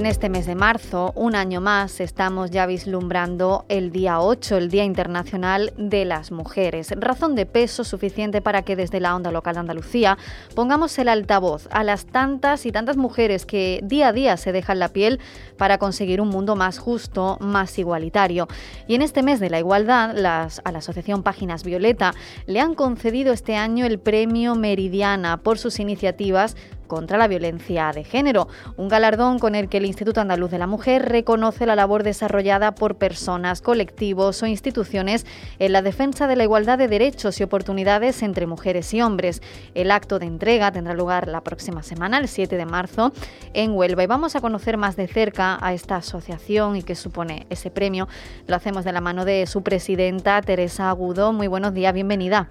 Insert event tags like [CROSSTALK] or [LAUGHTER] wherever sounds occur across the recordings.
En este mes de marzo, un año más, estamos ya vislumbrando el día 8, el Día Internacional de las Mujeres. Razón de peso suficiente para que desde la onda local de Andalucía pongamos el altavoz a las tantas y tantas mujeres que día a día se dejan la piel para conseguir un mundo más justo, más igualitario. Y en este mes de la igualdad, las, a la Asociación Páginas Violeta le han concedido este año el premio Meridiana por sus iniciativas contra la violencia de género, un galardón con el que el Instituto Andaluz de la Mujer reconoce la labor desarrollada por personas, colectivos o instituciones en la defensa de la igualdad de derechos y oportunidades entre mujeres y hombres. El acto de entrega tendrá lugar la próxima semana, el 7 de marzo, en Huelva. Y vamos a conocer más de cerca a esta asociación y qué supone ese premio. Lo hacemos de la mano de su presidenta, Teresa Agudo. Muy buenos días, bienvenida.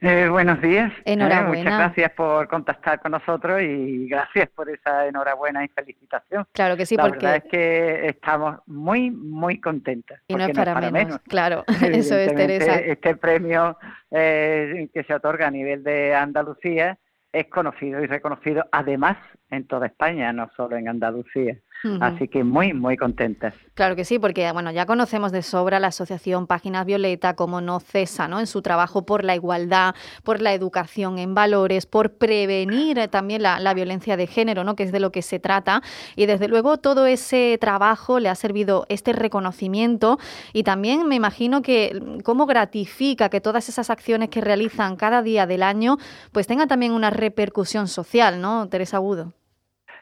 Eh, buenos días. Eh, enhorabuena. muchas gracias por contactar con nosotros y gracias por esa enhorabuena y felicitación. Claro que sí, La porque... verdad es que estamos muy, muy contentas. Y no es para, menos. Claro, [LAUGHS] [LAUGHS] eso es, Teresa. Este premio eh, que se otorga a nivel de Andalucía es conocido y reconocido además en toda España, no solo en Andalucía. Así que muy, muy contentas. Claro que sí, porque bueno, ya conocemos de sobra la asociación Páginas Violeta, como no cesa ¿no? en su trabajo por la igualdad, por la educación en valores, por prevenir también la, la, violencia de género, ¿no? que es de lo que se trata. Y desde luego todo ese trabajo le ha servido este reconocimiento y también me imagino que cómo gratifica que todas esas acciones que realizan cada día del año pues tengan también una repercusión social, ¿no, Teresa Agudo?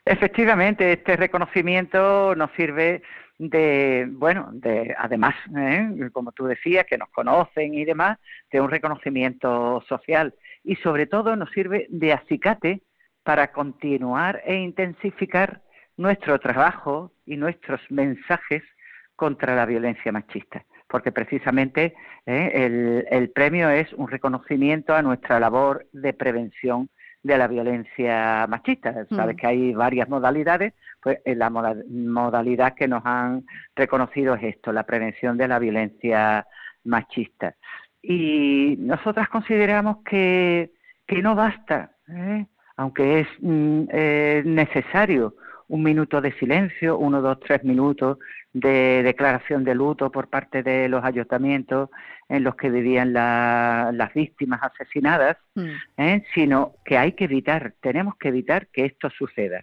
Efectivamente, este reconocimiento nos sirve de, bueno, de además, ¿eh? como tú decías, que nos conocen y demás, de un reconocimiento social y sobre todo nos sirve de acicate para continuar e intensificar nuestro trabajo y nuestros mensajes contra la violencia machista, porque precisamente ¿eh? el, el premio es un reconocimiento a nuestra labor de prevención de la violencia machista. Sabes que hay varias modalidades, pues eh, la modalidad que nos han reconocido es esto, la prevención de la violencia machista. Y nosotras consideramos que, que no basta, ¿eh? aunque es mm, eh, necesario un minuto de silencio, uno, dos, tres minutos de declaración de luto por parte de los ayuntamientos en los que vivían las víctimas asesinadas, mm. ¿eh? sino que hay que evitar, tenemos que evitar que esto suceda.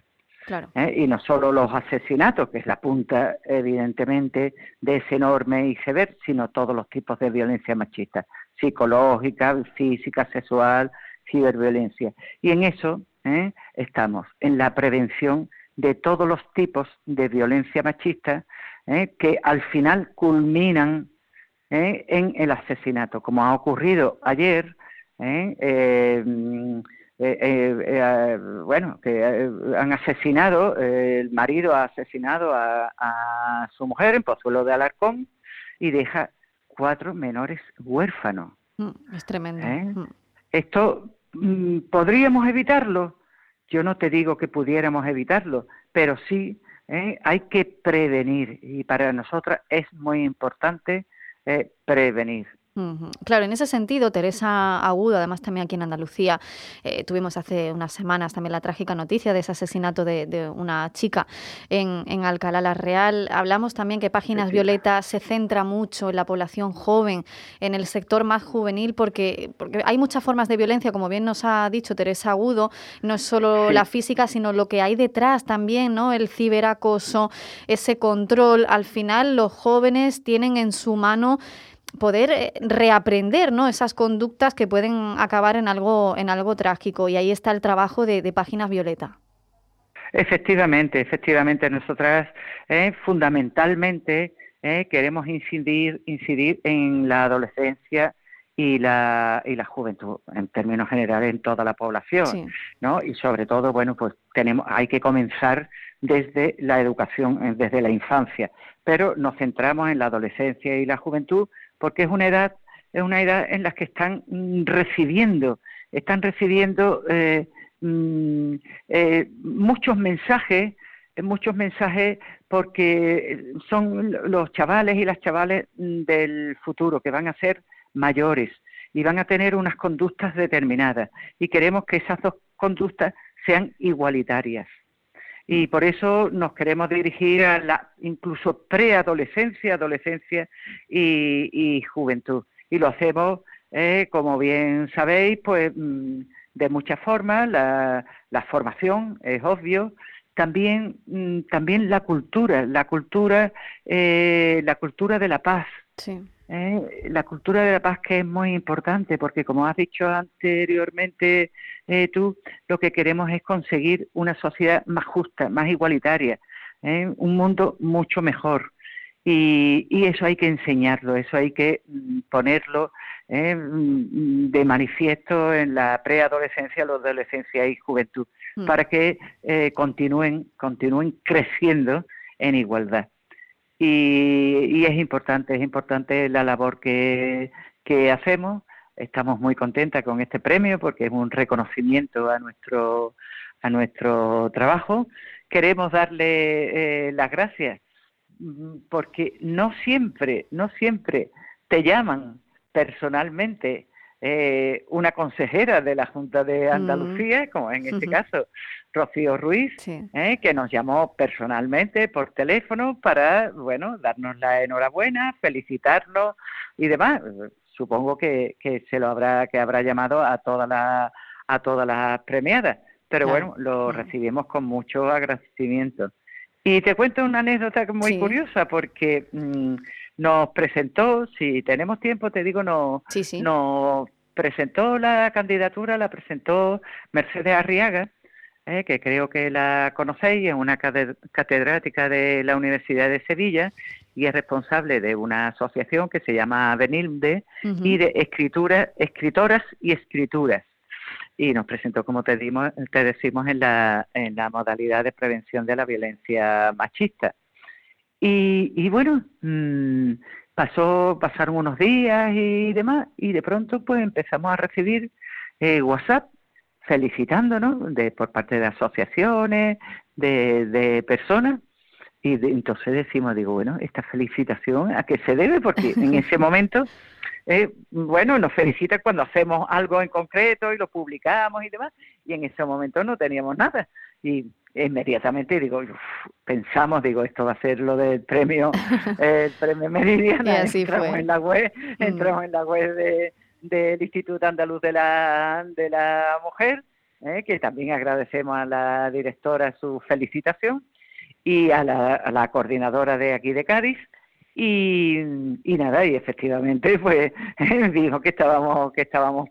¿eh? Y no solo los asesinatos, que es la punta, evidentemente, de ese enorme iceberg, sino todos los tipos de violencia machista, psicológica, física, sexual, ciberviolencia. Y en eso ¿eh? estamos, en la prevención de todos los tipos de violencia machista ¿eh? que al final culminan ¿eh? en el asesinato, como ha ocurrido ayer. ¿eh? bueno, que han asesinado, el marido ha asesinado a, su mujer en Pozuelo de Alarcón y deja cuatro menores huérfanos. Mm, es tremendo. Mm. Esto mm, podríamos evitarlo, yo no te digo que pudiéramos evitarlo, pero sí eh, hay que prevenir y para nosotras es muy importante eh, prevenir. Claro, en ese sentido, Teresa Agudo, además también aquí en Andalucía, eh, tuvimos hace unas semanas también la trágica noticia de ese asesinato de, una chica en, Alcalá la Real. Hablamos también que Páginas Violeta se centra mucho en la población joven, en el sector más juvenil, porque, porque hay muchas formas de violencia, como bien nos ha dicho Teresa Agudo, no es solo la física, sino lo que hay detrás también, ¿no? El ciberacoso, ese control. Al final, los jóvenes tienen en su mano poder eh, reaprender ¿no? esas conductas que pueden acabar en algo, en algo trágico. Y ahí está el trabajo de, Páginas Violeta. Efectivamente, efectivamente. Nosotras eh, fundamentalmente eh, queremos incidir, incidir en la adolescencia y la, y la juventud, en términos generales, en toda la población, ¿no? Y sobre todo, bueno, pues tenemos, hay que comenzar desde la educación, eh, desde la infancia, pero nos centramos en la adolescencia y la juventud porque es una edad, es una edad en la que están mm, recibiendo, están recibiendo eh, mm, eh, muchos mensajes, muchos mensajes porque son los chavales y las chavales mm, del futuro que van a ser mayores y van a tener unas conductas determinadas y queremos que esas dos conductas sean igualitarias. Y por eso nos queremos dirigir a la incluso preadolescencia, adolescencia y, juventud. Y lo hacemos, eh, como bien sabéis, pues mm, de muchas formas. La, formación es obvio, también mm, también la cultura la cultura eh, la cultura de la paz sí. ¿Eh? la cultura de la paz que es muy importante, porque como has dicho anteriormente eh, tú, lo que queremos es conseguir una sociedad más justa, más igualitaria, ¿eh? un mundo mucho mejor. Y, y, eso hay que enseñarlo, eso hay que mm, ponerlo mm, de manifiesto en la preadolescencia, la adolescencia y juventud, mm. para que continúen, continúen creciendo en igualdad. Y, es importante, es importante la labor que, hacemos. Estamos muy contentas con este premio porque es un reconocimiento a nuestro, a nuestro trabajo. Queremos darle eh, las gracias mm, porque no siempre, no siempre te llaman personalmente eh, una consejera de la Junta de mm. Andalucía, como en este caso Rocío Ruiz, eh, que nos llamó personalmente por teléfono para, bueno, darnos la enhorabuena, felicitarnos y demás. Supongo que, que se lo habrá, que habrá llamado a todas las a todas las premiadas, pero bueno, lo recibimos con mucho agradecimiento. Y te cuento una anécdota muy curiosa porque mm, nos presentó, si tenemos tiempo, te digo, nos, nos presentó la candidatura, la presentó Mercedes Arriaga, eh, que creo que la conocéis, es una catedrática de la Universidad de Sevilla y es responsable de una asociación que se llama Benilde y de escritura, escritoras y escrituras. Y nos presentó, como te, dimos, te decimos, en la, en la modalidad de prevención de la violencia machista. Y, y bueno, mmm, pasó, pasaron unos días y demás, y de pronto pues empezamos a recibir eh, WhatsApp felicitándonos de, por parte de asociaciones, de, de personas, y entonces decimos, digo, bueno, esta felicitación, ¿a qué se debe? Porque en [LAUGHS] ese momento, eh, bueno, nos felicita cuando hacemos algo en concreto y lo publicamos y demás, y en ese momento no teníamos nada. Y inmediatamente digo, pensamos, digo, esto va a ser lo del premio, [LAUGHS] el premio Meridiana, entramos en la web, mm. entramos en la web de, del Instituto Andaluz de la, de la Mujer, eh, que también agradecemos a la directora su felicitación y a la, a la coordinadora de aquí de Cádiz, y, y, nada, y efectivamente, [LAUGHS] pues [LAUGHS] dijo que estábamos, que estábamos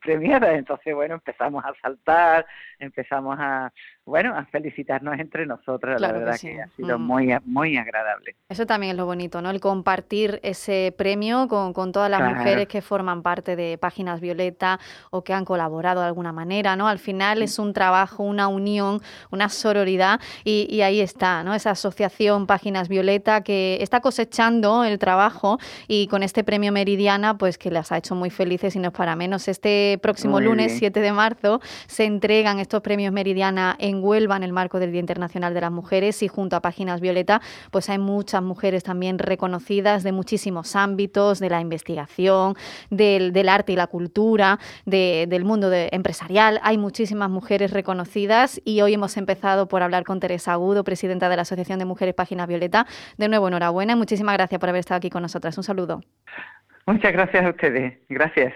premiadas. Entonces, bueno, empezamos a saltar, empezamos a, bueno, a felicitarnos entre nosotras. la verdad que, ha sido mm. muy, muy agradable. Eso también es lo bonito, ¿no? El compartir ese premio con, con todas las mujeres que forman parte de Páginas Violeta o que han colaborado de alguna manera, ¿no? Al final es un trabajo, una unión, una sororidad y, y ahí está, ¿no? Esa asociación Páginas Violeta que está cosechando el trabajo y con este premio Meridiana, pues que las ha hecho muy felices y no es para menos. Este próximo lunes, 7 de marzo, se entregan estos premios Meridiana en Huelva en el marco del Día Internacional de las Mujeres y junto a Páginas Violeta, pues hay muchas mujeres también reconocidas de muchísimos ámbitos, de la investigación, del, arte y la cultura, del mundo empresarial. Hay muchísimas mujeres reconocidas y hoy hemos empezado por hablar con Teresa Agudo, presidenta de la Asociación de Mujeres Páginas Violeta. De nuevo, enhorabuena y muchísimas gracias por haber estado aquí con nosotras. Un saludo. Muchas gracias a ustedes. Gracias.